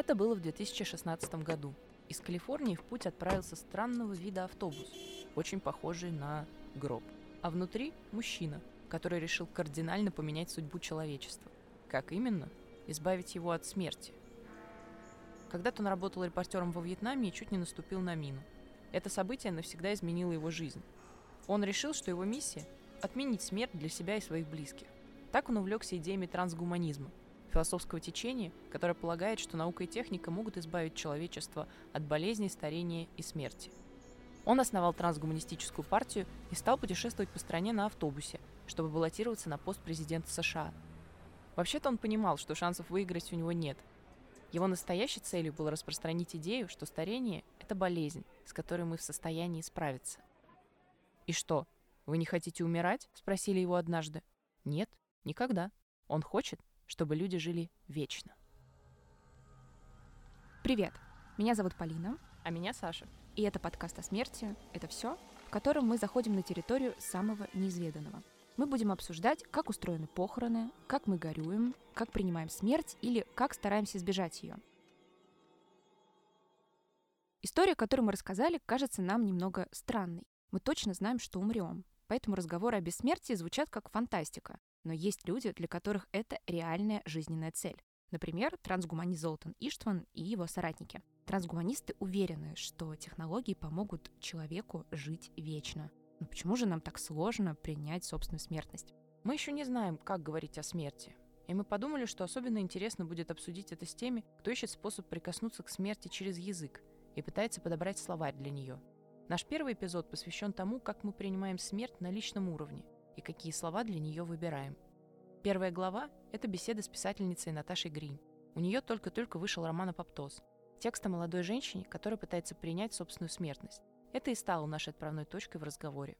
Это было в 2016 году. Из Калифорнии в путь отправился странного вида автобус, очень похожий на гроб. А внутри мужчина, который решил кардинально поменять судьбу человечества. Как именно? Избавить его от смерти. Когда-то он работал репортером во Вьетнаме и чуть не наступил на мину. Это событие навсегда изменило его жизнь. Он решил, что его миссия – отменить смерть для себя и своих близких. Так он увлекся идеями трансгуманизма, философского течения, которое полагает, что наука и техника могут избавить человечество от болезней, старения и смерти. Он основал трансгуманистическую партию и стал путешествовать по стране на автобусе, чтобы баллотироваться на пост президента США. Вообще-то он понимал, что шансов выиграть у него нет. Его настоящей целью было распространить идею, что старение – это болезнь, с которой мы в состоянии справиться. «И что, вы не хотите умирать?» – спросили его однажды. «Нет, никогда. Он хочет, чтобы люди жили вечно. Привет, меня зовут Полина. А меня Саша. И это подкаст о смерти. Это все, в котором мы заходим на территорию самого неизведанного. Мы будем обсуждать, как устроены похороны, как мы горюем, как принимаем смерть или как стараемся избежать ее. История, которую мы рассказали, кажется нам немного странной. Мы точно знаем, что умрем. Поэтому разговоры о бессмертии звучат как фантастика. Но есть люди, для которых это реальная жизненная цель. Например, трансгуманист Золтан Иштван и его соратники. Трансгуманисты уверены, что технологии помогут человеку жить вечно. Но почему же нам так сложно принять собственную смертность? Мы еще не знаем, как говорить о смерти. И мы подумали, что особенно интересно будет обсудить это с теми, кто ищет способ прикоснуться к смерти через язык и пытается подобрать словарь для нее. Наш первый эпизод посвящен тому, как мы принимаем смерть на личном уровне – и какие слова для нее выбираем. Первая глава – это беседа с писательницей Наташей Грин. У нее только-только вышел роман «Апоптоз». Текст о молодой женщине, которая пытается принять собственную смертность. Это и стало нашей отправной точкой в разговоре.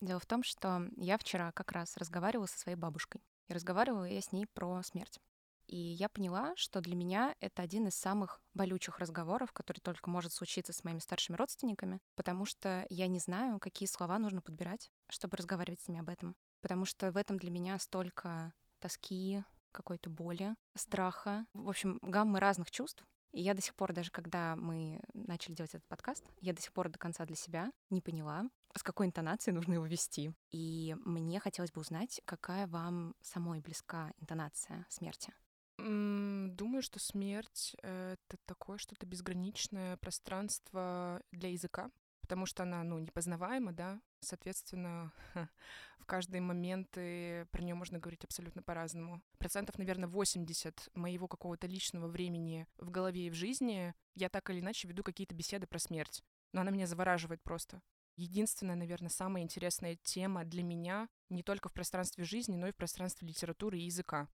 Дело в том, что я вчера как раз разговаривала со своей бабушкой. И разговаривала я с ней про смерть. И я поняла, что для меня это один из самых болючих разговоров, который только может случиться с моими старшими родственниками, потому что я не знаю, какие слова нужно подбирать, чтобы разговаривать с ними об этом. Потому что в этом для меня столько тоски, какой-то боли, страха, в общем, гаммы разных чувств. И я до сих пор, даже когда мы начали делать этот подкаст, я до сих пор до конца для себя не поняла, с какой интонацией нужно его вести. И мне хотелось бы узнать, какая вам самой близка интонация смерти. Думаю, что смерть — это такое что-то безграничное пространство для языка, потому что она, ну, непознаваема, да, соответственно, в каждые моменты про нее можно говорить абсолютно по-разному. Процентов, наверное, 80 моего какого-то личного времени в голове и в жизни я так или иначе веду какие-то беседы про смерть. Но она меня завораживает просто. Единственная, наверное, самая интересная тема для меня не только в пространстве жизни, но и в пространстве литературы и языка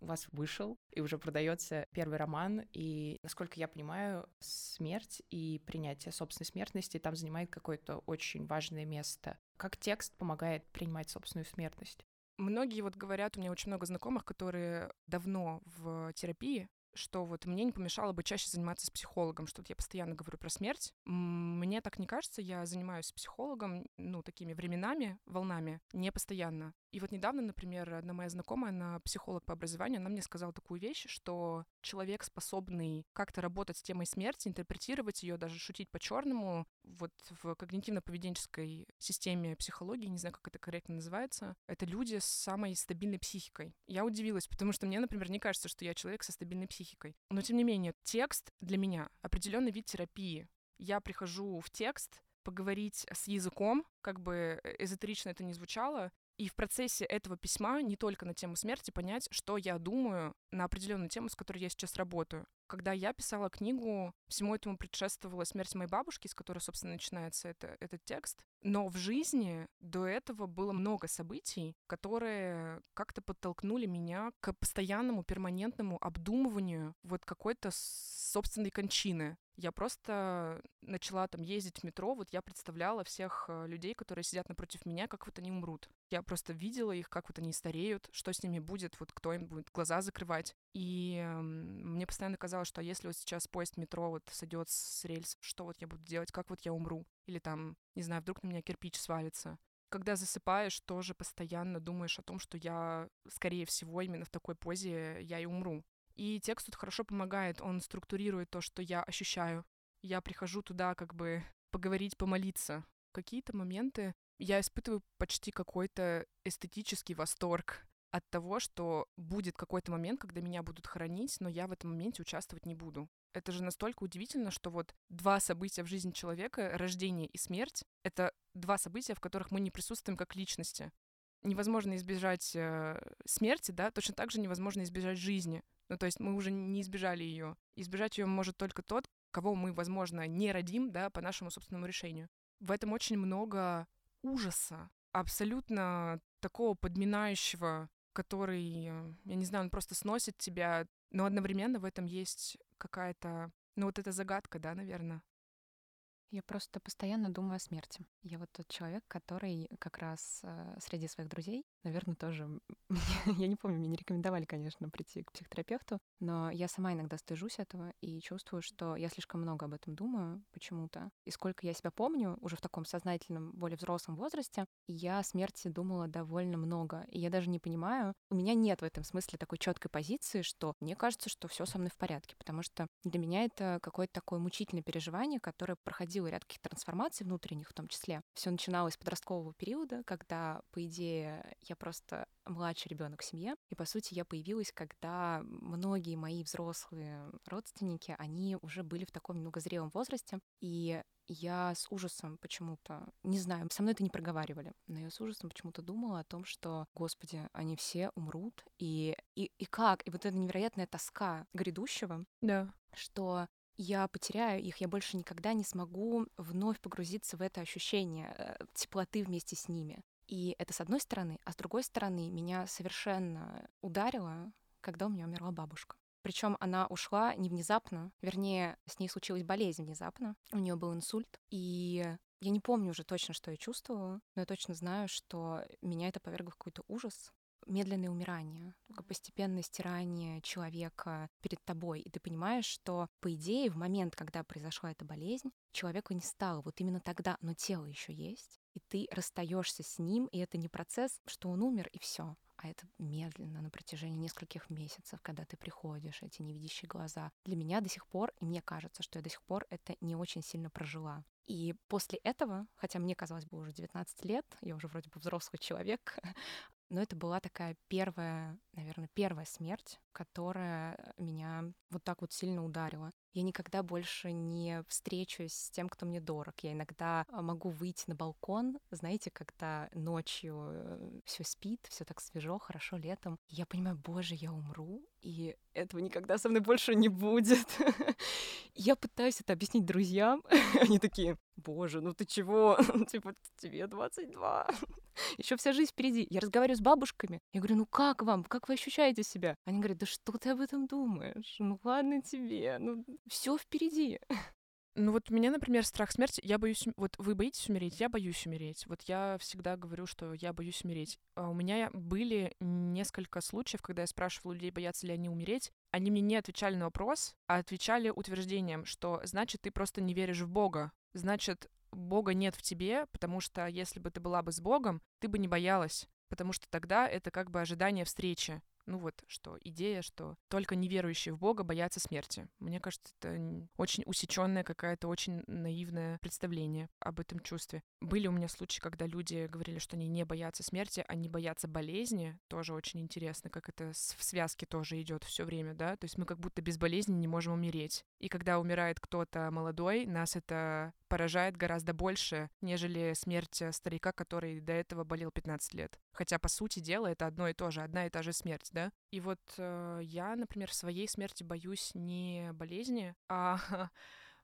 у вас вышел и уже продается первый роман, и, насколько я понимаю, смерть и принятие собственной смертности там занимает какое-то очень важное место. Как текст помогает принимать собственную смертность? Многие вот говорят, у меня очень много знакомых, которые давно в терапии, что вот мне не помешало бы чаще заниматься с психологом, что я постоянно говорю про смерть. Мне так не кажется, я занимаюсь с психологом, ну, такими временами, волнами, не постоянно. И вот недавно, например, одна моя знакомая, она психолог по образованию, она мне сказала такую вещь, что человек, способный как-то работать с темой смерти, интерпретировать ее, даже шутить по-черному, вот в когнитивно-поведенческой системе психологии, не знаю, как это корректно называется, это люди с самой стабильной психикой. Я удивилась, потому что мне, например, не кажется, что я человек со стабильной психикой. Но, тем не менее, текст для меня определенный вид терапии. Я прихожу в текст, поговорить с языком, как бы э, эзотерично это не звучало, и в процессе этого письма не только на тему смерти понять, что я думаю на определенную тему, с которой я сейчас работаю. Когда я писала книгу, всему этому предшествовала смерть моей бабушки, с которой, собственно, начинается это, этот текст. Но в жизни до этого было много событий, которые как-то подтолкнули меня к постоянному, перманентному обдумыванию вот какой-то собственной кончины. Я просто начала там ездить в метро, вот я представляла всех э, людей, которые сидят напротив меня, как вот они умрут. Я просто видела их, как вот они стареют, что с ними будет, вот кто им будет глаза закрывать. И мне постоянно казалось, что если вот сейчас поезд метро вот сойдет с рельс, что вот я буду делать, как вот я умру? Или там, не знаю, вдруг на меня кирпич свалится. Когда засыпаешь, тоже постоянно думаешь о том, что я, скорее всего, именно в такой позе я и умру. И текст тут хорошо помогает, он структурирует то, что я ощущаю. Я прихожу туда как бы поговорить, помолиться. Какие-то моменты я испытываю почти какой-то эстетический восторг от того, что будет какой-то момент, когда меня будут хоронить, но я в этом моменте участвовать не буду. Это же настолько удивительно, что вот два события в жизни человека, рождение и смерть, это два события, в которых мы не присутствуем как личности. Невозможно избежать э, смерти, да, точно так же невозможно избежать жизни. Ну, то есть мы уже не избежали ее. Избежать ее может только тот, кого мы, возможно, не родим, да, по нашему собственному решению. В этом очень много ужаса, абсолютно такого подминающего который, э, я не знаю, он просто сносит тебя, но одновременно в этом есть какая-то, ну вот эта загадка, да, наверное. Я просто постоянно думаю о смерти. Я вот тот человек, который как раз э, среди своих друзей, наверное, тоже... я не помню, мне не рекомендовали, конечно, прийти к психотерапевту, но я сама иногда стыжусь этого и чувствую, что я слишком много об этом думаю почему-то. И сколько я себя помню, уже в таком сознательном, более взрослом возрасте, я о смерти думала довольно много. И я даже не понимаю, у меня нет в этом смысле такой четкой позиции, что мне кажется, что все со мной в порядке, потому что для меня это какое-то такое мучительное переживание, которое проходило ряд каких-то трансформаций внутренних в том числе. Все начиналось с подросткового периода, когда, по идее, я просто младший ребенок в семье. И, по сути, я появилась, когда многие мои взрослые родственники, они уже были в таком немного зрелом возрасте. И я с ужасом почему-то, не знаю, со мной это не проговаривали, но я с ужасом почему-то думала о том, что, господи, они все умрут, и, и, и как? И вот эта невероятная тоска грядущего, да. что я потеряю их, я больше никогда не смогу вновь погрузиться в это ощущение э, теплоты вместе с ними. И это с одной стороны, а с другой стороны меня совершенно ударило, когда у меня умерла бабушка. Причем она ушла не внезапно, вернее, с ней случилась болезнь внезапно. У нее был инсульт, и я не помню уже точно, что я чувствовала, но я точно знаю, что меня это повергло в какой-то ужас медленное умирание, постепенное стирание человека перед тобой. И ты понимаешь, что, по идее, в момент, когда произошла эта болезнь, человека не стало вот именно тогда, но тело еще есть, и ты расстаешься с ним, и это не процесс, что он умер, и все а это медленно на протяжении нескольких месяцев, когда ты приходишь, эти невидящие глаза. Для меня до сих пор, и мне кажется, что я до сих пор это не очень сильно прожила. И после этого, хотя мне казалось бы уже 19 лет, я уже вроде бы взрослый человек, но это была такая первая, наверное, первая смерть, которая меня вот так вот сильно ударила. Я никогда больше не встречусь с тем, кто мне дорог. Я иногда а, могу выйти на балкон, знаете, когда ночью э, все спит, все так свежо, хорошо летом. Я понимаю, боже, я умру, и этого никогда со мной больше не будет. Я пытаюсь это объяснить друзьям. Они такие, боже, ну ты чего? Типа, тебе 22. Еще вся жизнь впереди. Я разговариваю с бабушками. Я говорю, ну как вам? Как вы ощущаете себя? Они говорят, да что ты об этом думаешь? Ну ладно тебе, ну все впереди. Ну вот у меня, например, страх смерти. Я боюсь... Вот вы боитесь умереть? Я боюсь умереть. Вот я всегда говорю, что я боюсь умереть. А у меня были несколько случаев, когда я спрашивала людей, боятся ли они умереть. Они мне не отвечали на вопрос, а отвечали утверждением, что значит, ты просто не веришь в Бога. Значит, Бога нет в тебе, потому что если бы ты была бы с Богом, ты бы не боялась, потому что тогда это как бы ожидание встречи. Ну вот, что идея, что только неверующие в Бога боятся смерти. Мне кажется, это очень усеченное какое-то очень наивное представление об этом чувстве. Были у меня случаи, когда люди говорили, что они не боятся смерти, они боятся болезни. Тоже очень интересно, как это в связке тоже идет все время, да. То есть мы как будто без болезни не можем умереть. И когда умирает кто-то молодой, нас это поражает гораздо больше, нежели смерть э, старика, который до этого болел 15 лет. Хотя, по сути дела, это одно и то же, одна и та же смерть, да? И вот э, я, например, своей смерти боюсь не болезни, а,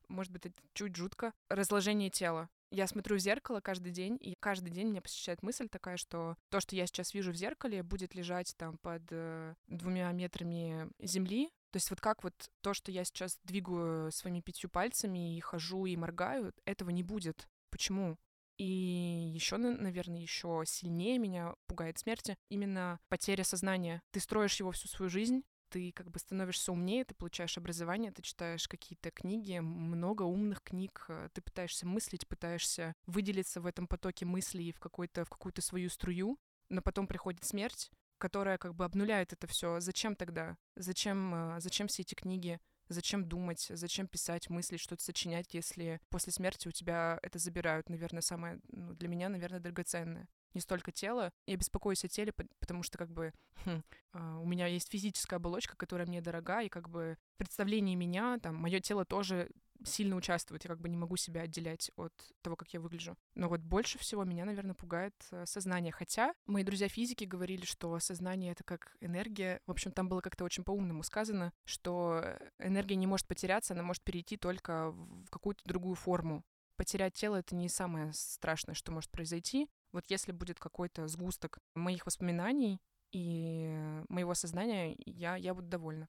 может быть, это чуть жутко, разложение тела. Я смотрю в зеркало каждый день, и каждый день меня посещает мысль такая, что то, что я сейчас вижу в зеркале, будет лежать там под э, двумя метрами земли, то есть вот как вот то, что я сейчас двигаю своими пятью пальцами и хожу и моргаю, этого не будет. Почему? И еще, наверное, еще сильнее меня пугает смерти именно потеря сознания. Ты строишь его всю свою жизнь, ты как бы становишься умнее, ты получаешь образование, ты читаешь какие-то книги, много умных книг, э, ты пытаешься мыслить, пытаешься выделиться в этом потоке мыслей в, какой-то, в какую-то свою струю, но потом приходит смерть, которая как бы обнуляет это все. Зачем тогда? Зачем, э, зачем все эти книги? Зачем думать, зачем писать, мыслить, что-то сочинять, если после смерти у тебя это забирают, наверное, самое, ну, для меня, наверное, драгоценное не столько тело. Я беспокоюсь о теле, потому что как бы хм, а, у меня есть физическая оболочка, которая мне дорога, и как бы в представлении меня там мое тело тоже сильно участвует. Я как бы не могу себя отделять от того, как я выгляжу. Но вот больше всего меня, наверное, пугает э, сознание. Хотя мои друзья физики говорили, что сознание — это как энергия. В общем, там было как-то очень по-умному сказано, что энергия не может потеряться, она может перейти только в какую-то другую форму. Потерять тело — это не самое страшное, что может произойти. Вот если будет какой-то сгусток моих воспоминаний и моего сознания, я, я буду довольна.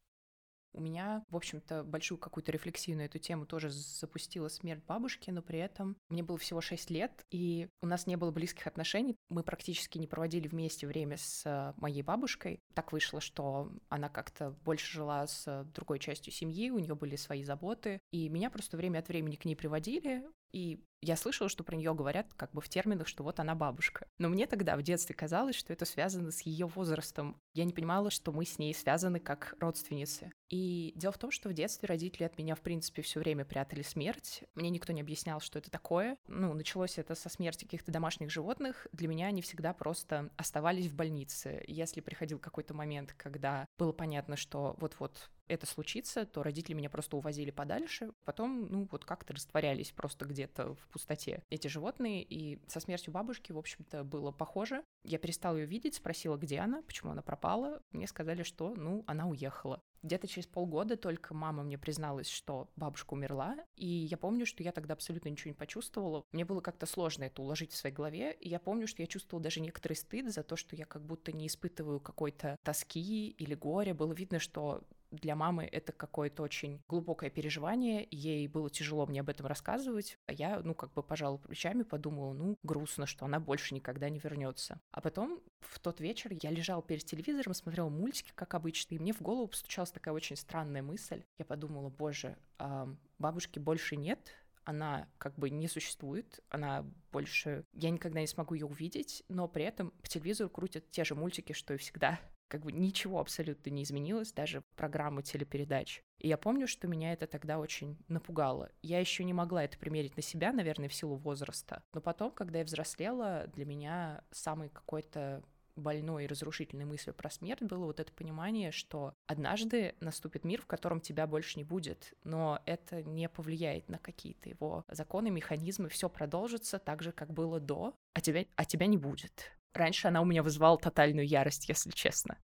У меня, в общем-то, большую какую-то рефлексию на эту тему тоже запустила смерть бабушки, но при этом мне было всего 6 лет, и у нас не было близких отношений. Мы практически не проводили вместе время с моей бабушкой. Так вышло, что она как-то больше жила с другой частью семьи, у нее были свои заботы, и меня просто время от времени к ней приводили, и я слышала, что про нее говорят как бы в терминах, что вот она бабушка. Но мне тогда в детстве казалось, что это связано с ее возрастом. Я не понимала, что мы с ней связаны как родственницы. И дело в том, что в детстве родители от меня, в принципе, все время прятали смерть. Мне никто не объяснял, что это такое. Ну, началось это со смерти каких-то домашних животных. Для меня они всегда просто оставались в больнице. Если приходил какой-то момент, когда было понятно, что вот-вот это случится, то родители меня просто увозили подальше. Потом, ну, вот как-то растворялись просто где-то в пустоте эти животные. И со смертью бабушки, в общем-то, было похоже. Я перестала ее видеть, спросила, где она, почему она пропала. Мне сказали, что, ну, она уехала. Где-то через полгода только мама мне призналась, что бабушка умерла, и я помню, что я тогда абсолютно ничего не почувствовала. Мне было как-то сложно это уложить в своей голове, и я помню, что я чувствовала даже некоторый стыд за то, что я как будто не испытываю какой-то тоски или горя. Было видно, что для мамы это какое-то очень глубокое переживание, ей было тяжело мне об этом рассказывать, а я, ну, как бы пожала плечами, подумала, ну, грустно, что она больше никогда не вернется. А потом в тот вечер я лежала перед телевизором, смотрела мультики, как обычно, и мне в голову постучалась такая очень странная мысль. Я подумала, боже, а бабушки больше нет, она как бы не существует, она больше... Я никогда не смогу ее увидеть, но при этом по телевизору крутят те же мультики, что и всегда как бы ничего абсолютно не изменилось, даже программы телепередач. И я помню, что меня это тогда очень напугало. Я еще не могла это примерить на себя, наверное, в силу возраста. Но потом, когда я взрослела, для меня самый какой-то больной и разрушительной мыслью про смерть было вот это понимание, что однажды наступит мир, в котором тебя больше не будет, но это не повлияет на какие-то его законы, механизмы, все продолжится так же, как было до, а тебя, а тебя не будет. Раньше она у меня вызывала тотальную ярость, если честно.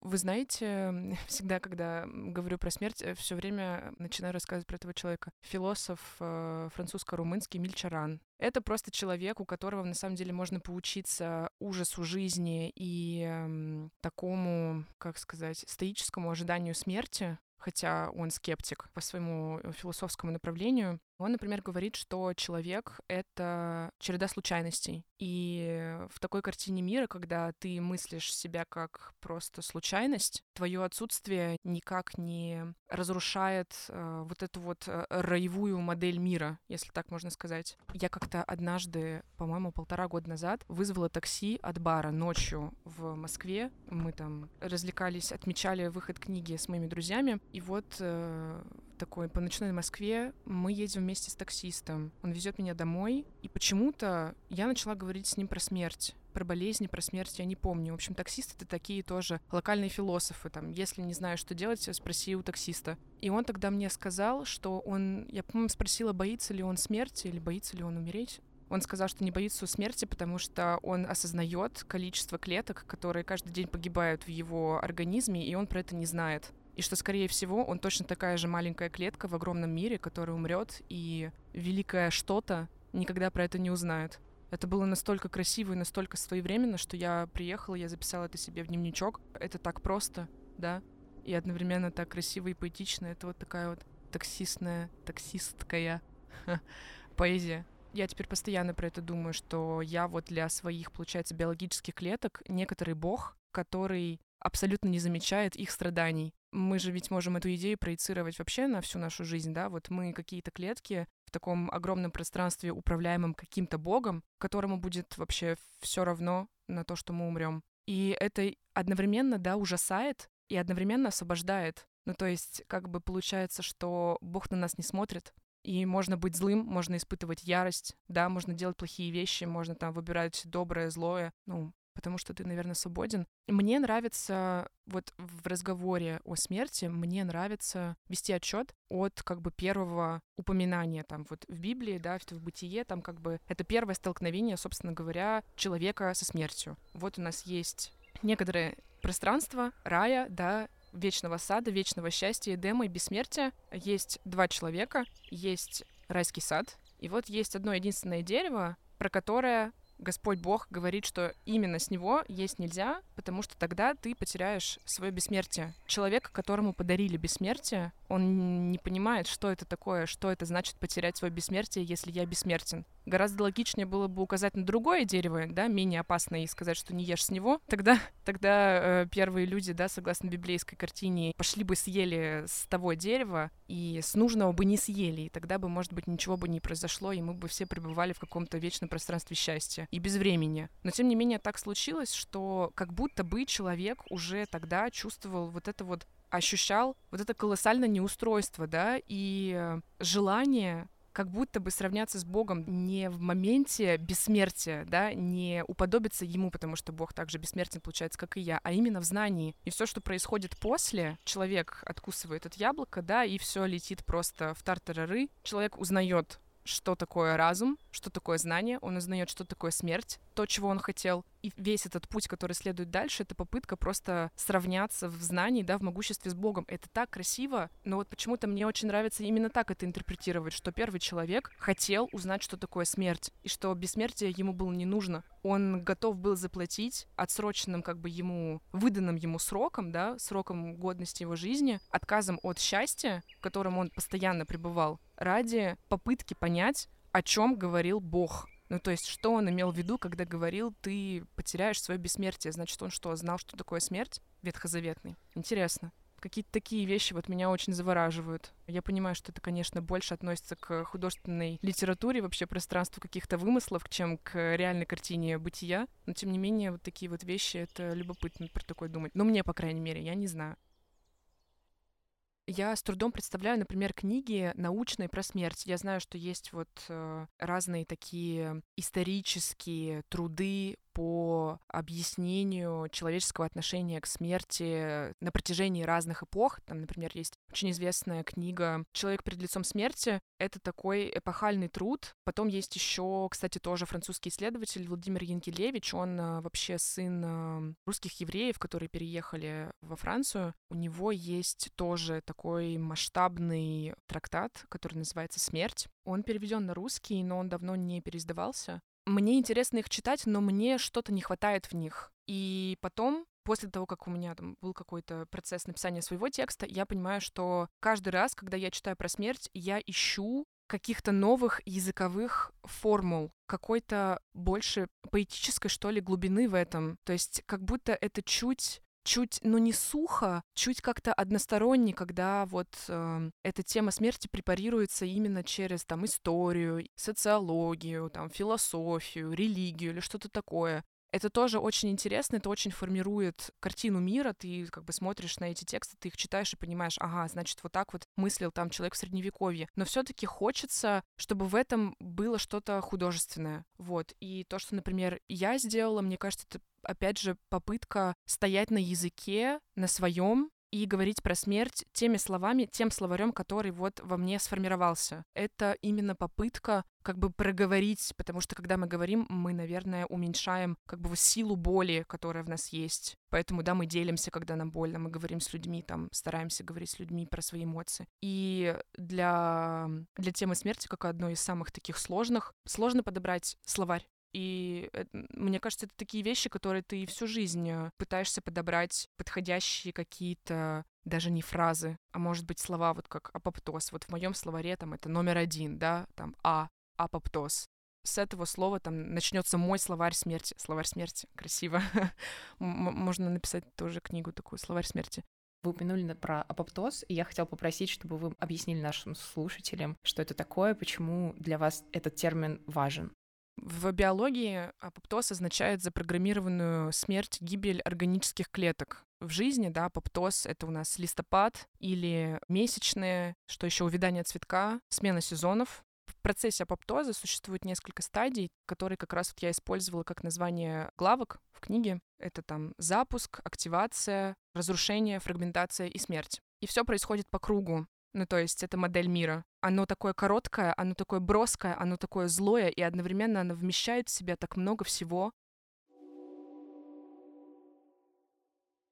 Вы знаете, всегда, когда говорю про смерть, э, все время начинаю рассказывать про этого человека. Философ э, французско-румынский Мильчаран. Это просто человек, у которого на самом деле можно поучиться ужасу жизни и э, такому, как сказать, стоическому ожиданию смерти, хотя он скептик по своему э, философскому направлению. Он, например, говорит, что человек — это череда случайностей. И в такой картине мира, когда ты мыслишь себя как просто случайность, твое отсутствие никак не разрушает э, вот эту вот э, роевую модель мира, если так можно сказать. Я как-то однажды, по-моему, полтора года назад вызвала такси от бара ночью в Москве. Мы там развлекались, отмечали выход книги с моими друзьями. И вот э, такой по ночной Москве. Мы едем вместе с таксистом. Он везет меня домой. И почему-то я начала говорить с ним про смерть про болезни, про смерть я не помню. В общем, таксисты — это такие тоже локальные философы. Там, если не знаю, что делать, спроси у таксиста. И он тогда мне сказал, что он... Я, по-моему, спросила, боится ли он смерти или боится ли он умереть. Он сказал, что не боится смерти, потому что он осознает количество клеток, которые каждый день погибают в его организме, и он про это не знает и что, скорее всего, он точно такая же маленькая клетка в огромном мире, которая умрет, и великое что-то никогда про это не узнает. Это было настолько красиво и настолько своевременно, что я приехала, я записала это себе в дневничок. Это так просто, да, и одновременно так красиво и поэтично. Это вот такая вот таксистная, таксисткая поэзия. Я теперь постоянно про это думаю, что я вот для своих, получается, биологических клеток некоторый бог, который абсолютно не замечает их страданий мы же ведь можем эту идею проецировать вообще на всю нашу жизнь, да, вот мы какие-то клетки в таком огромном пространстве, управляемом каким-то богом, которому будет вообще все равно на то, что мы умрем. И это одновременно, да, ужасает и одновременно освобождает. Ну, то есть, как бы получается, что Бог на нас не смотрит, и можно быть злым, можно испытывать ярость, да, можно делать плохие вещи, можно там выбирать доброе, злое, ну, потому что ты, наверное, свободен. Мне нравится вот в разговоре о смерти, мне нравится вести отчет от как бы первого упоминания там вот в Библии, да, в бытие, там как бы это первое столкновение, собственно говоря, человека со смертью. Вот у нас есть некоторое пространство рая, да, вечного сада, вечного счастья, Эдема и бессмертия. Есть два человека, есть райский сад, и вот есть одно единственное дерево, про которое Господь Бог говорит, что именно с него есть нельзя, потому что тогда ты потеряешь свое бессмертие. Человек, которому подарили бессмертие, он не понимает, что это такое, что это значит потерять свое бессмертие, если я бессмертен. Гораздо логичнее было бы указать на другое дерево, да, менее опасное, и сказать, что не ешь с него. Тогда, тогда э, первые люди, да, согласно библейской картине, пошли бы съели с того дерева, и с нужного бы не съели, и тогда бы, может быть, ничего бы не произошло, и мы бы все пребывали в каком-то вечном пространстве счастья и без времени. Но, тем не менее, так случилось, что как будто бы человек уже тогда чувствовал вот это вот ощущал вот это колоссальное неустройство, да, и э, желание как будто бы сравняться с Богом не в моменте бессмертия, да, не уподобиться Ему, потому что Бог также бессмертен, получается, как и я, а именно в знании. И все, что происходит после, человек откусывает это яблоко, да, и все летит просто в тартарары. Человек узнает что такое разум, что такое знание, он узнает, что такое смерть, то, чего он хотел. И весь этот путь, который следует дальше, это попытка просто сравняться в знании, да, в могуществе с Богом. Это так красиво, но вот почему-то мне очень нравится именно так это интерпретировать, что первый человек хотел узнать, что такое смерть, и что бессмертие ему было не нужно. Он готов был заплатить отсроченным как бы ему, выданным ему сроком, да, сроком годности его жизни, отказом от счастья, в котором он постоянно пребывал, ради попытки понять, о чем говорил Бог. Ну, то есть, что он имел в виду, когда говорил, ты потеряешь свое бессмертие? Значит, он что, знал, что такое смерть ветхозаветный? Интересно. Какие-то такие вещи вот меня очень завораживают. Я понимаю, что это, конечно, больше относится к художественной литературе, вообще пространству каких-то вымыслов, чем к реальной картине бытия. Но, тем не менее, вот такие вот вещи, это любопытно про такое думать. Ну, мне, по крайней мере, я не знаю. Я с трудом представляю, например, книги научные про смерть. Я знаю, что есть вот э, разные такие исторические труды по объяснению человеческого отношения к смерти на протяжении разных эпох. Там, например, есть очень известная книга «Человек перед лицом смерти». Это такой эпохальный труд. Потом есть еще, кстати, тоже французский исследователь Владимир Янкелевич. Он а, вообще сын а, русских евреев, которые переехали во Францию. У него есть тоже такой масштабный трактат, который называется «Смерть». Он переведен на русский, но он давно не переиздавался. Мне интересно их читать, но мне что-то не хватает в них. И потом после того, как у меня там был какой-то процесс написания своего текста, я понимаю, что каждый раз, когда я читаю про смерть, я ищу каких-то новых языковых формул, какой-то больше поэтической, что ли, глубины в этом. То есть как будто это чуть чуть, ну не сухо, чуть как-то односторонне, когда вот э, эта тема смерти препарируется именно через там историю, социологию, там философию, религию или что-то такое. Это тоже очень интересно, это очень формирует картину мира. Ты как бы смотришь на эти тексты, ты их читаешь и понимаешь, ага, значит, вот так вот мыслил там человек в средневековье. Но все-таки хочется, чтобы в этом было что-то художественное. Вот. И то, что, например, я сделала, мне кажется, это опять же, попытка стоять на языке, на своем, и говорить про смерть теми словами, тем словарем, который вот во мне сформировался. Это именно попытка как бы проговорить, потому что когда мы говорим, мы, наверное, уменьшаем как бы силу боли, которая в нас есть. Поэтому, да, мы делимся, когда нам больно, мы говорим с людьми, там, стараемся говорить с людьми про свои эмоции. И для, для темы смерти, как одной из самых таких сложных, сложно подобрать словарь. И это, мне кажется, это такие вещи, которые ты всю жизнь э, пытаешься подобрать подходящие какие-то даже не фразы, а может быть слова, вот как апоптоз. Вот в моем словаре там это номер один, да, там а, апоптоз. С этого слова там начнется мой словарь смерти. Словарь смерти. Красиво. Можно написать тоже книгу такую, словарь смерти. Вы упомянули про апоптоз, и я хотела попросить, чтобы вы объяснили нашим слушателям, что это такое, почему для вас этот термин важен. В биологии апоптоз означает запрограммированную смерть, гибель органических клеток. В жизни, да, апоптоз — это у нас листопад или месячные, что еще увядание цветка, смена сезонов. В процессе апоптоза существует несколько стадий, которые как раз вот я использовала как название главок в книге. Это там запуск, активация, разрушение, фрагментация и смерть. И все происходит по кругу. Ну, то есть это модель мира. Оно такое короткое, оно такое броское, оно такое злое, и одновременно оно вмещает в себя так много всего,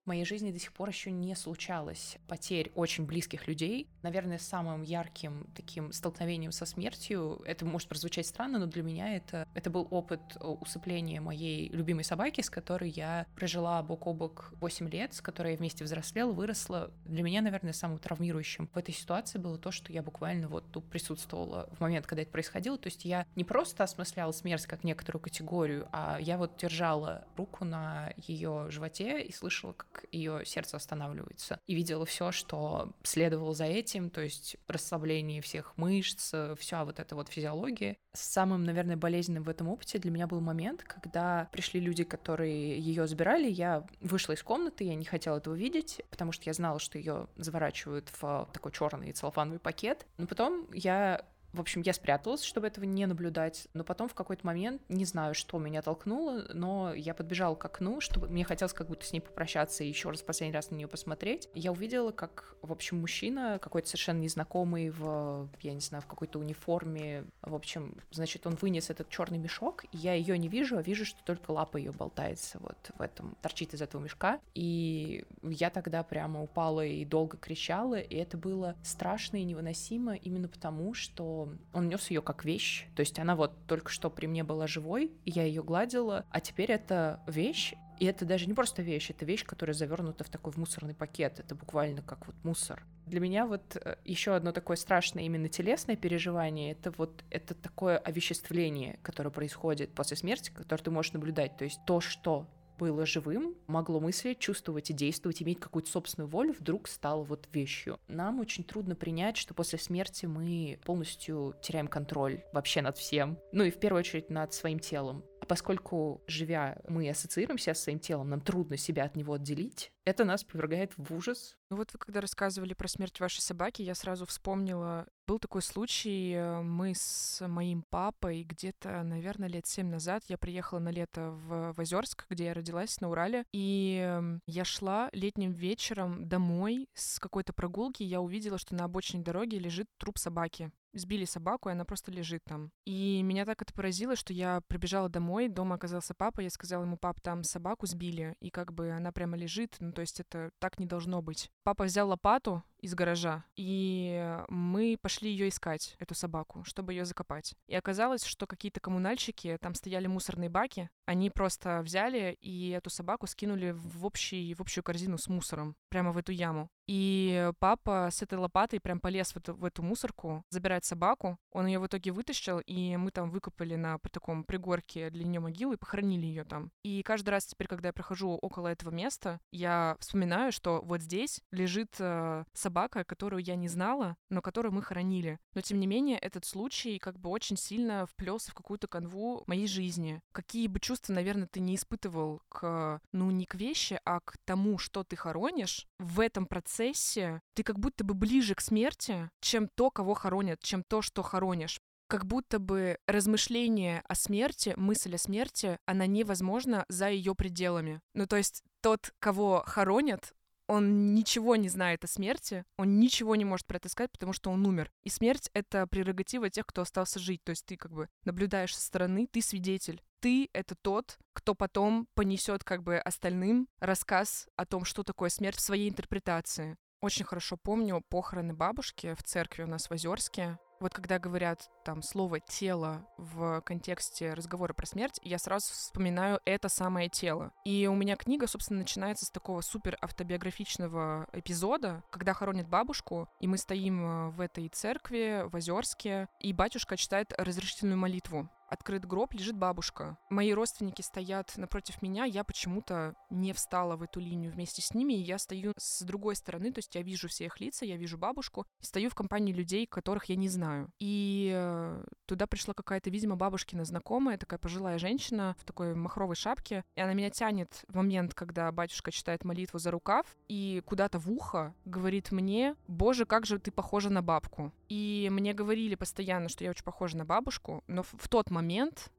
Моей жизни до сих пор еще не случалось потерь очень близких людей. Наверное, самым ярким таким столкновением со смертью, это может прозвучать странно, но для меня это, это был опыт усыпления моей любимой собаки, с которой я прожила бок о бок 8 лет, с которой я вместе взрослела, выросла. Для меня, наверное, самым травмирующим в этой ситуации было то, что я буквально вот тут присутствовала в момент, когда это происходило. То есть я не просто осмысляла смерть как некоторую категорию, а я вот держала руку на ее животе и слышала, ее сердце останавливается. И видела все, что следовало за этим, то есть расслабление всех мышц, вся вот эта вот физиология. Самым, наверное, болезненным в этом опыте для меня был момент, когда пришли люди, которые ее забирали, я вышла из комнаты, я не хотела этого видеть, потому что я знала, что ее заворачивают в такой черный целлофановый пакет. Но потом я в общем, я спряталась, чтобы этого не наблюдать, но потом в какой-то момент, не знаю, что меня толкнуло, но я подбежала к окну, чтобы мне хотелось как будто с ней попрощаться и еще раз последний раз на нее посмотреть. Я увидела, как, в общем, мужчина какой-то совершенно незнакомый в, я не знаю, в какой-то униформе, в общем, значит, он вынес этот черный мешок, и я ее не вижу, а вижу, что только лапа ее болтается вот в этом, торчит из этого мешка, и я тогда прямо упала и долго кричала, и это было страшно и невыносимо именно потому, что он нес ее как вещь. То есть она вот только что при мне была живой, я ее гладила, а теперь это вещь, и это даже не просто вещь, это вещь, которая завернута в такой в мусорный пакет. Это буквально как вот мусор. Для меня вот э, еще одно такое страшное именно телесное переживание, это вот это такое овеществление, которое происходит после смерти, которое ты можешь наблюдать. То есть то, что было живым, могло мыслить, чувствовать и действовать, иметь какую-то собственную волю, вдруг стало вот вещью. Нам очень трудно принять, что после смерти мы полностью теряем контроль вообще над всем. Ну и в первую очередь над своим телом. А поскольку, живя, мы ассоциируемся с своим телом, нам трудно себя от него отделить, это нас повергает в ужас. Ну вот вы когда рассказывали про смерть вашей собаки, я сразу вспомнила, был такой случай, э, мы с моим папой где-то, наверное, лет семь назад, я приехала на лето в, в Озерск, где я родилась, на Урале, и эм, я шла летним вечером домой с какой-то прогулки, я увидела, что на обочине дороги лежит труп собаки сбили собаку, и она просто лежит там. И меня так это поразило, что я прибежала домой, дома оказался папа, я сказала ему, пап, там собаку сбили, и как бы она прямо лежит, ну то есть это так не должно быть. Папа взял лопату из гаража, и мы пошли ее искать, эту собаку, чтобы ее закопать. И оказалось, что какие-то коммунальщики, там стояли мусорные баки, они просто взяли и эту собаку скинули в, общий, в общую корзину с мусором, прямо в эту яму. И папа с этой лопатой прям полез в эту, в эту мусорку забирать собаку. Он ее в итоге вытащил, и мы там выкопали на таком пригорке для нее могилу и похоронили ее там. И каждый раз теперь, когда я прохожу около этого места, я вспоминаю, что вот здесь лежит э, собака, которую я не знала, но которую мы хоронили. Но тем не менее, этот случай как бы очень сильно вплелся в какую-то канву моей жизни. Какие бы чувства, наверное, ты не испытывал к, ну, не к вещи, а к тому, что ты хоронишь, в этом процессе ты как будто бы ближе к смерти, чем то, кого хоронят, чем то, что хоронишь как будто бы размышление о смерти, мысль о смерти, она невозможна за ее пределами. Ну, то есть тот, кого хоронят, он ничего не знает о смерти, он ничего не может про потому что он умер. И смерть — это прерогатива тех, кто остался жить. То есть ты как бы наблюдаешь со стороны, ты свидетель. Ты — это тот, кто потом понесет как бы остальным рассказ о том, что такое смерть в своей интерпретации. Очень хорошо помню похороны бабушки в церкви у нас в Озерске. Вот когда говорят там слово «тело» в контексте разговора про смерть, я сразу вспоминаю это самое тело. И у меня книга, собственно, начинается с такого супер автобиографичного эпизода, когда хоронят бабушку, и мы стоим э, в этой церкви в Озерске, и батюшка читает разрешительную молитву. Открыт гроб, лежит бабушка. Мои родственники стоят напротив меня, я почему-то не встала в эту линию вместе с ними, и я стою с другой стороны, то есть я вижу все их лица, я вижу бабушку, стою в компании людей, которых я не знаю. И э, туда пришла какая-то, видимо, бабушкина знакомая, такая пожилая женщина в такой махровой шапке, и она меня тянет в момент, когда батюшка читает молитву за рукав, и куда-то в ухо говорит мне, боже, как же ты похожа на бабку. И мне говорили постоянно, что я очень похожа на бабушку, но в, тот момент,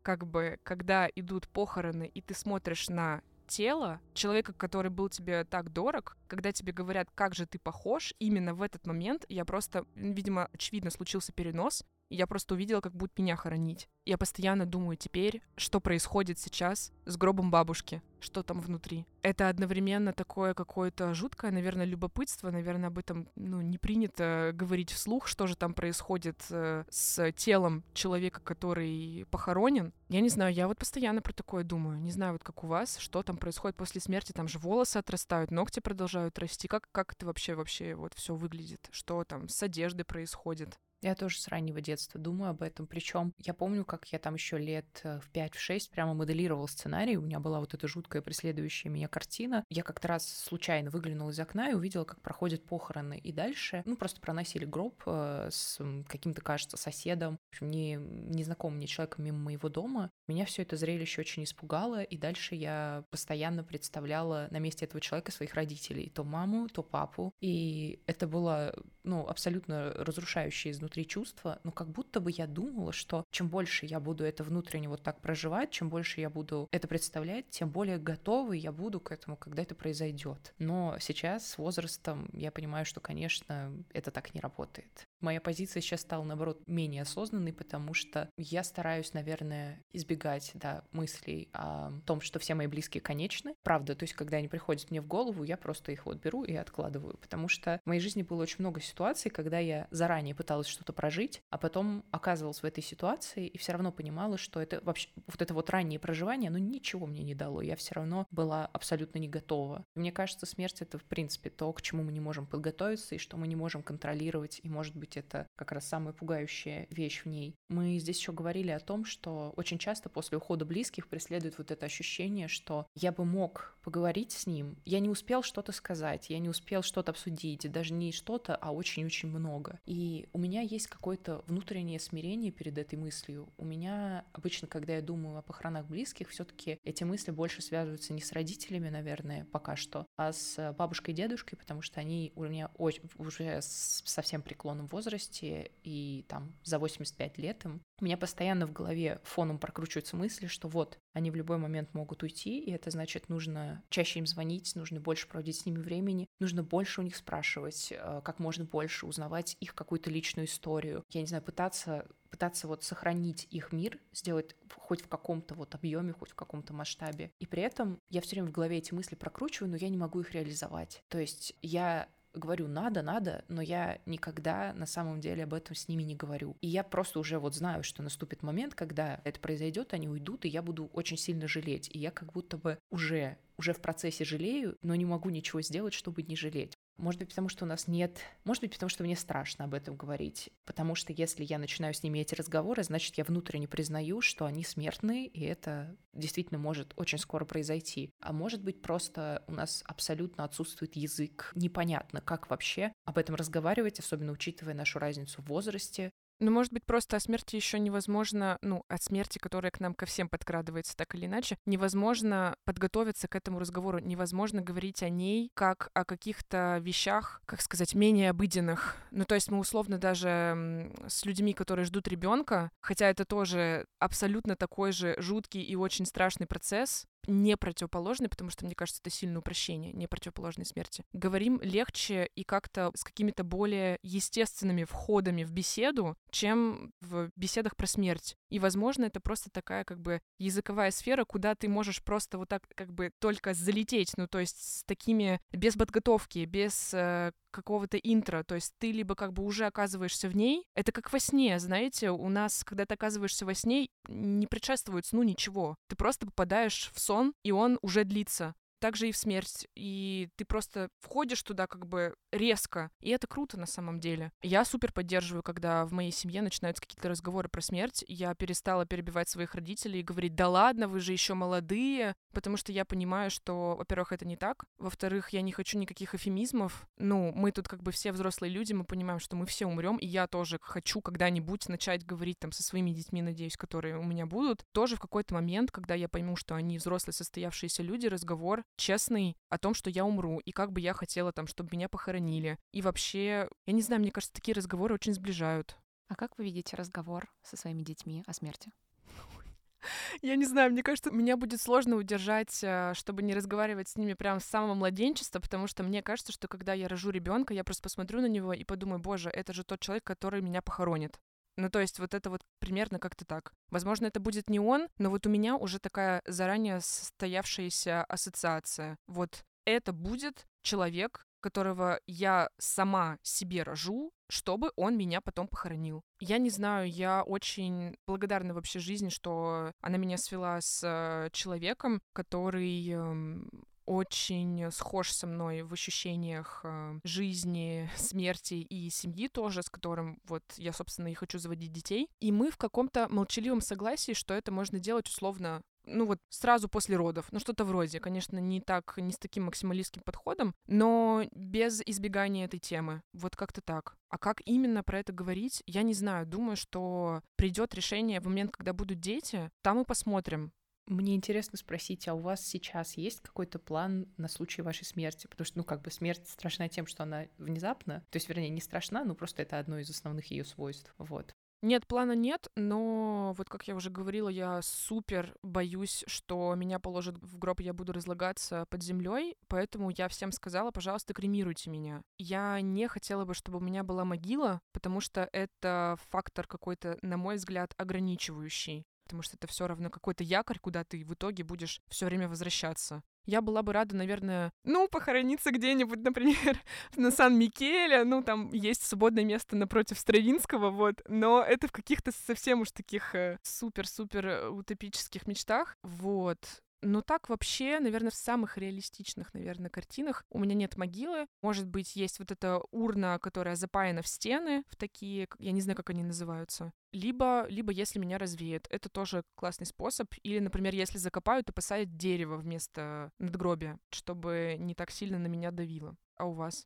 как бы, когда идут похороны, и ты смотришь на тело человека, который был тебе так дорог, когда тебе говорят, как же ты похож, именно в этот момент я просто, видимо, очевидно, случился перенос, и я просто увидела, как будут меня хоронить. Я постоянно думаю теперь, что происходит сейчас с гробом бабушки, что там внутри. Это одновременно такое какое-то жуткое, наверное, любопытство, наверное, об этом ну, не принято говорить вслух, что же там происходит э, с телом человека, который похоронен. Я не знаю, я вот постоянно про такое думаю. Не знаю, вот как у вас, что там происходит после смерти, там же волосы отрастают, ногти продолжают расти. Как, как это вообще вообще вот все выглядит? Что там с одеждой происходит? Я тоже с раннего детства думаю об этом. Причем я помню, как я там еще лет э, в 5-6 прямо моделировал сценарий. У меня была вот эта жуткая преследующая меня картина. Я как-то раз случайно выглянула из окна и увидела, как проходят похороны. И дальше, ну, просто проносили гроб э, с каким-то, кажется, соседом, не, незнакомым мне человеком мимо моего дома. Меня все это зрелище очень испугало, и дальше я постоянно представляла на месте этого человека своих родителей. То маму, то папу. И это было, ну, абсолютно разрушающее изнутри чувства, но как будто бы я думала, что чем больше я буду это внутренне вот так проживать, чем больше я буду это представлять, тем более готовой я буду к этому, когда это произойдет. Но сейчас с возрастом я понимаю, что, конечно, это так не работает. Моя позиция сейчас стала, наоборот, менее осознанной, потому что я стараюсь, наверное, избегать да, мыслей о том, что все мои близкие конечны. Правда, то есть, когда они приходят мне в голову, я просто их вот беру и откладываю, потому что в моей жизни было очень много ситуаций, когда я заранее пыталась что-то прожить, а потом оказывалась в этой ситуации и все равно понимала, что это вообще вот это вот раннее проживание, оно ничего мне не дало. Я все равно была абсолютно не готова. Мне кажется, смерть это в принципе то, к чему мы не можем подготовиться и что мы не можем контролировать, и может быть быть, это как раз самая пугающая вещь в ней. Мы здесь еще говорили о том, что очень часто после ухода близких преследует вот это ощущение, что я бы мог поговорить с ним, я не успел что-то сказать, я не успел что-то обсудить, даже не что-то, а очень-очень много. И у меня есть какое-то внутреннее смирение перед этой мыслью. У меня обычно, когда я думаю о похоронах близких, все-таки эти мысли больше связываются не с родителями, наверное, пока что, а с бабушкой и дедушкой, потому что они у меня уже совсем преклонном возрасте, возрасте и там за 85 лет им, у меня постоянно в голове фоном прокручиваются мысли, что вот, они в любой момент могут уйти, и это значит, нужно чаще им звонить, нужно больше проводить с ними времени, нужно больше у них спрашивать, э, как можно больше узнавать их какую-то личную историю. Я не знаю, пытаться пытаться вот сохранить их мир, сделать хоть в каком-то вот объеме, хоть в каком-то масштабе. И при этом я все время в голове эти мысли прокручиваю, но я не могу их реализовать. То есть я говорю надо, надо, но я никогда на самом деле об этом с ними не говорю. И я просто уже вот знаю, что наступит момент, когда это произойдет, они уйдут, и я буду очень сильно жалеть. И я как будто бы уже уже в процессе жалею, но не могу ничего сделать, чтобы не жалеть. Может быть, потому что у нас нет... Может быть, потому что мне страшно об этом говорить. Потому что если я начинаю с ними эти разговоры, значит, я внутренне признаю, что они смертные, и это действительно может очень скоро произойти. А может быть, просто у нас абсолютно отсутствует язык. Непонятно, как вообще об этом разговаривать, особенно учитывая нашу разницу в возрасте, ну, может быть, просто о смерти еще невозможно, ну, от смерти, которая к нам ко всем подкрадывается так или иначе, невозможно подготовиться к этому разговору, невозможно говорить о ней как о каких-то вещах, как сказать, менее обыденных. Ну, то есть мы условно даже с людьми, которые ждут ребенка, хотя это тоже абсолютно такой же жуткий и очень страшный процесс, не противоположный, потому что, мне кажется, это сильное упрощение, не противоположной смерти. Говорим легче и как-то с какими-то более естественными входами в беседу, чем в беседах про смерть. И, возможно, это просто такая как бы языковая сфера, куда ты можешь просто вот так как бы только залететь, ну, то есть с такими, без подготовки, без э, какого-то интро, то есть ты либо как бы уже оказываешься в ней, это как во сне, знаете, у нас, когда ты оказываешься во сне, не предшествует сну ничего, ты просто попадаешь в сон, и он уже длится. Также и в смерть. И ты просто входишь туда как бы резко. И это круто на самом деле. Я супер поддерживаю, когда в моей семье начинаются какие-то разговоры про смерть. Я перестала перебивать своих родителей и говорить, да ладно, вы же еще молодые. Потому что я понимаю, что, во-первых, это не так. Во-вторых, я не хочу никаких эфемизмов. Ну, мы тут как бы все взрослые люди, мы понимаем, что мы все умрем. И я тоже хочу когда-нибудь начать говорить там со своими детьми, надеюсь, которые у меня будут. Тоже в какой-то момент, когда я пойму, что они взрослые состоявшиеся люди, разговор честный о том, что я умру, и как бы я хотела там, чтобы меня похоронили. И вообще, я не знаю, мне кажется, такие разговоры очень сближают. А как вы видите разговор со своими детьми о смерти? Я не знаю, мне кажется, меня будет сложно удержать, э, чтобы не разговаривать с ними прямо с самого младенчества, потому что мне кажется, что когда я рожу ребенка, я просто посмотрю на него и подумаю, боже, это же тот человек, который меня похоронит. Ну, то есть вот это вот примерно как-то так. Возможно, это будет не он, но вот у меня уже такая заранее состоявшаяся ассоциация. Вот это будет человек, которого я сама себе рожу, чтобы он меня потом похоронил. Я не знаю, я очень благодарна вообще жизни, что она меня свела с э, человеком, который эм, очень схож со мной в ощущениях э, жизни, смерти и семьи тоже, с которым вот я, собственно, и хочу заводить детей. И мы в каком-то молчаливом согласии, что это можно делать условно ну вот сразу после родов, ну что-то вроде, конечно, не так, не с таким максималистским подходом, но без избегания этой темы, вот как-то так. А как именно про это говорить, я не знаю. Думаю, что придет решение в момент, когда будут дети, там и посмотрим. Мне интересно спросить, а у вас сейчас есть какой-то план на случай вашей смерти? Потому что, ну, как бы смерть страшна тем, что она внезапна. То есть, вернее, не страшна, но просто это одно из основных ее свойств. Вот. Нет, плана нет, но вот как я уже говорила, я супер боюсь, что меня положат в гроб, и я буду разлагаться под землей, поэтому я всем сказала, пожалуйста, кремируйте меня. Я не хотела бы, чтобы у меня была могила, потому что это фактор какой-то, на мой взгляд, ограничивающий потому что это все равно какой-то якорь, куда ты в итоге будешь все время возвращаться. Я была бы рада, наверное, ну, похорониться где-нибудь, например, на Сан-Микеле, ну, там есть свободное место напротив Стравинского, вот, но это в каких-то совсем уж таких э, супер-супер э, утопических мечтах, вот. Но так вообще, наверное, в самых реалистичных, наверное, картинах у меня нет могилы. Может быть, есть вот эта урна, которая запаяна в стены, в такие, я не знаю, как они называются. Либо, либо если меня развеют. Это тоже классный способ. Или, например, если закопают, то посадят дерево вместо надгробия, чтобы не так сильно на меня давило. А у вас?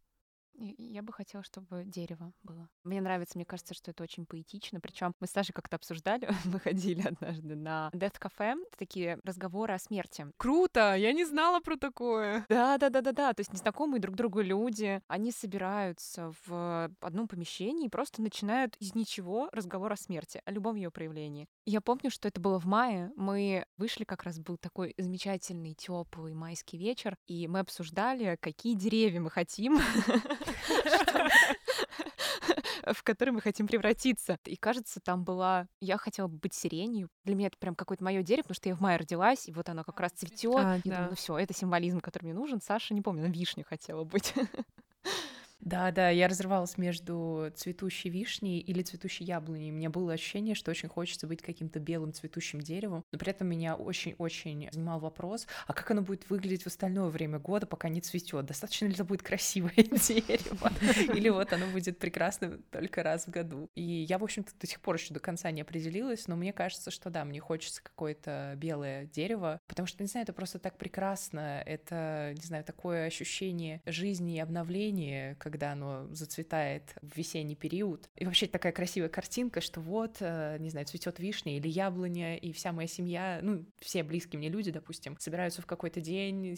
Я бы хотела, чтобы дерево было. Мне нравится, мне кажется, что это очень поэтично. Причем мы с Сашей как-то обсуждали, мы ходили однажды на Death Cafe, такие разговоры о смерти. Круто! Я не знала про такое. Да, да, да, да, да. То есть незнакомые друг другу люди, они собираются в одном помещении и просто начинают из ничего разговор о смерти, о любом ее проявлении. Я помню, что это было в мае. Мы вышли, как раз был такой замечательный, теплый майский вечер, и мы обсуждали, какие деревья мы хотим в который мы хотим превратиться. И кажется, там была... Я хотела быть сиренью. Для меня это прям какое-то мое дерево, потому что я в мае родилась, и вот оно как раз цветет. А, я да. думаю, ну все, это символизм, который мне нужен. Саша, не помню, на вишню хотела быть. Да, да, я разрывалась между цветущей вишней или цветущей яблоней. У меня было ощущение, что очень хочется быть каким-то белым цветущим деревом, но при этом меня очень-очень занимал вопрос, а как оно будет выглядеть в остальное время года, пока не цветет? Достаточно ли это будет красивое дерево? Или вот оно будет прекрасным только раз в году? И я, в общем-то, до сих пор еще до конца не определилась, но мне кажется, что да, мне хочется какое-то белое дерево, потому что, не знаю, это просто так прекрасно, это, не знаю, такое ощущение жизни и обновления, как когда оно зацветает в весенний период. И вообще такая красивая картинка, что вот, э, не знаю, цветет вишня или яблоня, и вся моя семья, ну, все близкие мне люди, допустим, собираются в какой-то день,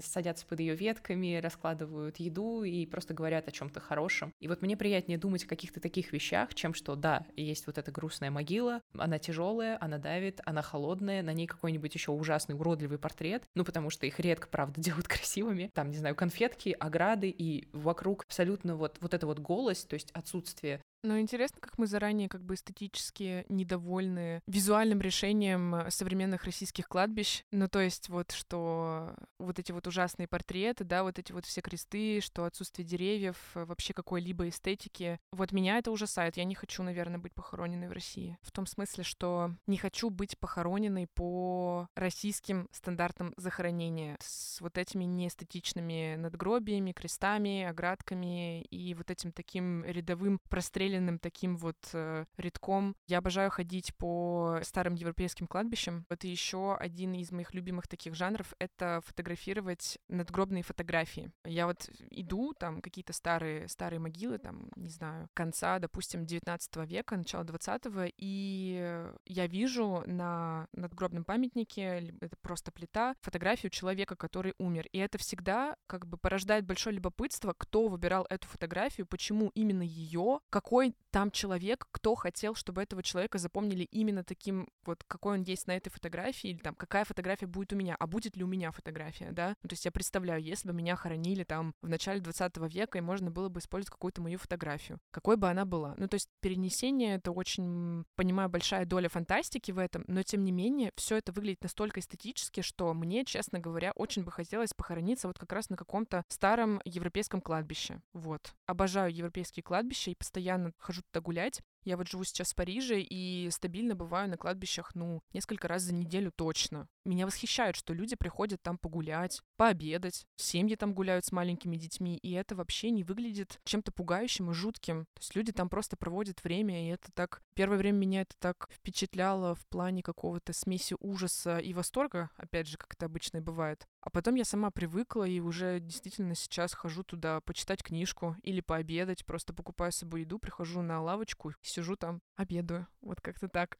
садятся под ее ветками, раскладывают еду и просто говорят о чем-то хорошем. И вот мне приятнее думать о каких-то таких вещах, чем что, да, есть вот эта грустная могила, она тяжелая, она давит, она холодная, на ней какой-нибудь еще ужасный уродливый портрет, ну, потому что их редко, правда, делают красивыми. Там, не знаю, конфетки, ограды, и вокруг абсолютно вот, вот это вот голос, то есть отсутствие Но интересно, как мы заранее как бы эстетически недовольны визуальным решением э, современных российских кладбищ. Ну, то есть вот что вот эти вот ужасные портреты, да, вот эти вот все кресты, что отсутствие деревьев, э, вообще какой-либо эстетики. Вот меня это ужасает. Я не хочу, наверное, быть похороненной в России. В том смысле, что не хочу быть похороненной по российским стандартам захоронения с вот этими неэстетичными надгробиями, крестами, оградками и вот этим таким рядовым простреленным таким вот э, рядком. Я обожаю ходить по старым европейским кладбищам. Это еще один из моих любимых таких жанров — это фотографировать надгробные фотографии. Я вот иду, там какие-то старые, старые могилы, там, не знаю, конца, допустим, 19 века, начала 20 и я вижу на надгробном памятнике, это просто плита, фотографию человека, который умер. И это всегда как бы порождает большое любопытство, кто выбирал эту фотографию, почему именно ее, какой там человек, кто хотел, чтобы этого человека запомнили именно таким, вот какой он есть на этой фотографии, или там какая фотография будет у меня, а будет ли у меня фотография, да? Ну, то есть я представляю, если бы меня хоронили там в начале 20 века, и можно было бы использовать какую-то мою фотографию, какой бы она была. Ну, то есть перенесение — это очень, понимаю, большая доля фантастики в этом, но тем не менее все это выглядит настолько эстетически, что мне, честно говоря, очень бы хотелось похорониться вот как раз на каком-то старом европейском кладбище. Вот. Обожаю европейские кладбища и постоянно хожу туда гулять. Я вот живу сейчас в Париже и стабильно бываю на кладбищах, ну, несколько раз за неделю точно. Меня восхищает, что люди приходят там погулять, пообедать, семьи там гуляют с маленькими детьми, и это вообще не выглядит чем-то пугающим и жутким. То есть люди там просто проводят время, и это так... Первое время меня это так впечатляло в плане какого-то смеси ужаса и восторга, опять же, как это обычно и бывает. А потом я сама привыкла и уже действительно сейчас хожу туда почитать книжку или пообедать, просто покупаю с собой еду, прихожу на лавочку, сижу там, обедаю. Вот как-то так.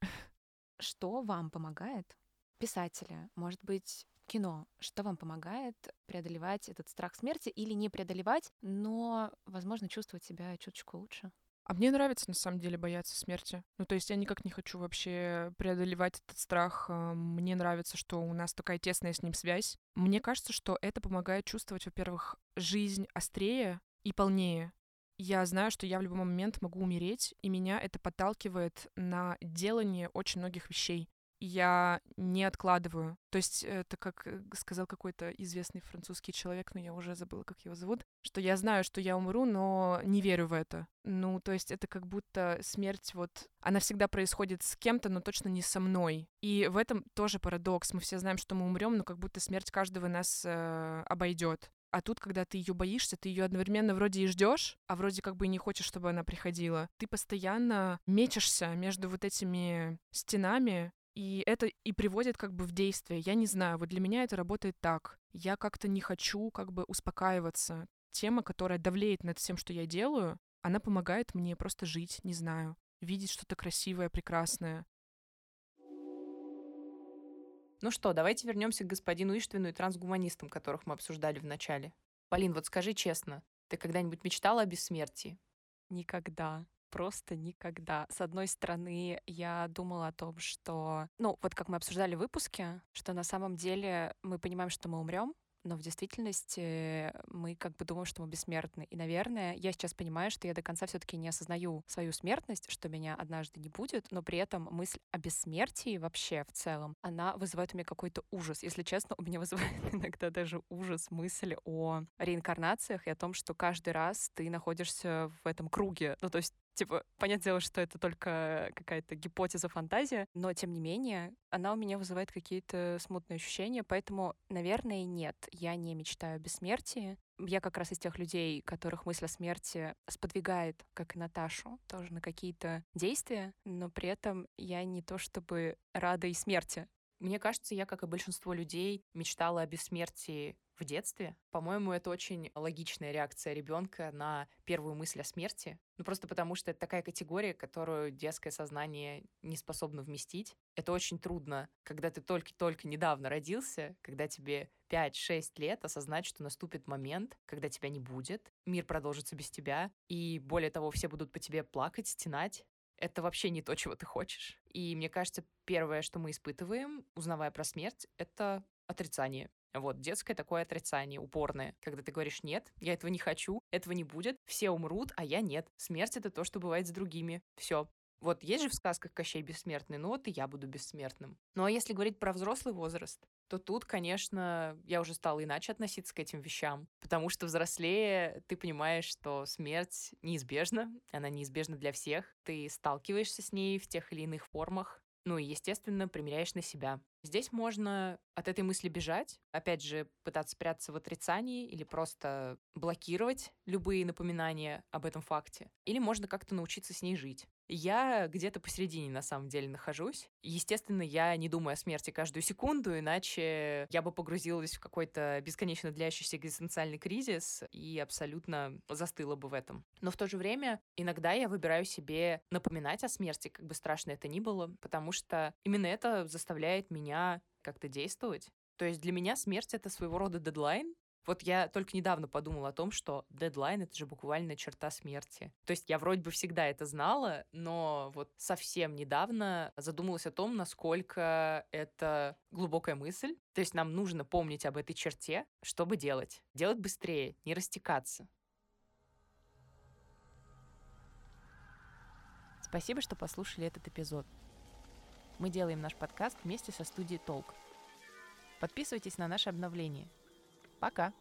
Что вам помогает? Писатели, может быть, кино, что вам помогает преодолевать этот страх смерти или не преодолевать, но, возможно, чувствовать себя чуточку лучше? А мне нравится, на самом деле, бояться смерти. Ну, то есть я никак не хочу вообще преодолевать этот страх. А, мне нравится, что у нас такая тесная с ним связь. Мне кажется, что это помогает чувствовать, во-первых, жизнь острее и полнее я знаю, что я в любой момент могу умереть, и меня это подталкивает на делание очень многих вещей. Я не откладываю. То есть это как э, сказал какой-то известный французский человек, но я уже забыла, как его зовут, что я знаю, что я умру, но не верю в это. Ну, то есть это как будто смерть вот... Она всегда происходит с кем-то, но точно не со мной. И в этом тоже парадокс. Мы все знаем, что мы умрем, но как будто смерть каждого нас э, обойдет. А тут, когда ты ее боишься, ты ее одновременно вроде и ждешь, а вроде как бы и не хочешь, чтобы она приходила. Ты постоянно мечешься между вот этими стенами, и это и приводит как бы в действие. Я не знаю, вот для меня это работает так. Я как-то не хочу как бы успокаиваться. Тема, которая давлеет над всем, что я делаю, она помогает мне просто жить, не знаю, видеть что-то красивое, прекрасное. Ну что, давайте вернемся к господину Иштвину и трансгуманистам, которых мы обсуждали в начале. Полин, вот скажи честно, ты когда-нибудь мечтала о бессмертии? Никогда просто никогда. С одной стороны, я думала о том, что, ну, вот как мы обсуждали в выпуске, что на самом деле мы понимаем, что мы умрем, но в действительности мы как бы думаем, что мы бессмертны. И, наверное, я сейчас понимаю, что я до конца все-таки не осознаю свою смертность, что меня однажды не будет, но при этом мысль о бессмертии вообще в целом, она вызывает у меня какой-то ужас. Если честно, у меня вызывает иногда даже ужас мысль о реинкарнациях и о том, что каждый раз ты находишься в этом круге. Ну, то есть Типа, понятное дело, что это только какая-то гипотеза, фантазия, но тем не менее, она у меня вызывает какие-то смутные ощущения, поэтому, наверное, нет, я не мечтаю о бессмертии. Я как раз из тех людей, которых мысль о смерти сподвигает, как и Наташу, тоже на какие-то действия, но при этом я не то чтобы рада и смерти. Мне кажется, я, как и большинство людей, мечтала о бессмертии в детстве. По-моему, это очень логичная реакция ребенка на первую мысль о смерти. Ну, просто потому что это такая категория, которую детское сознание не способно вместить. Это очень трудно, когда ты только-только недавно родился, когда тебе 5-6 лет, осознать, что наступит момент, когда тебя не будет, мир продолжится без тебя, и более того, все будут по тебе плакать, стенать, это вообще не то, чего ты хочешь. И мне кажется, первое, что мы испытываем, узнавая про смерть, это отрицание. Вот, детское такое отрицание, упорное, когда ты говоришь «нет, я этого не хочу, этого не будет, все умрут, а я нет». Смерть — это то, что бывает с другими. Все, вот есть же в сказках Кощей бессмертный, ну вот и я буду бессмертным. Ну а если говорить про взрослый возраст, то тут, конечно, я уже стала иначе относиться к этим вещам, потому что взрослее ты понимаешь, что смерть неизбежна, она неизбежна для всех, ты сталкиваешься с ней в тех или иных формах, ну и, естественно, примеряешь на себя. Здесь можно от этой мысли бежать, опять же, пытаться спрятаться в отрицании или просто блокировать любые напоминания об этом факте. Или можно как-то научиться с ней жить. Я где-то посередине на самом деле нахожусь. Естественно, я не думаю о смерти каждую секунду, иначе я бы погрузилась в какой-то бесконечно длящийся экзистенциальный кризис и абсолютно застыла бы в этом. Но в то же время иногда я выбираю себе напоминать о смерти, как бы страшно это ни было, потому что именно это заставляет меня как-то действовать. То есть для меня смерть — это своего рода дедлайн, вот я только недавно подумала о том, что дедлайн — это же буквально черта смерти. То есть я вроде бы всегда это знала, но вот совсем недавно задумалась о том, насколько это глубокая мысль. То есть нам нужно помнить об этой черте, чтобы делать. Делать быстрее, не растекаться. Спасибо, что послушали этот эпизод. Мы делаем наш подкаст вместе со студией Толк. Подписывайтесь на наши обновления — Пока!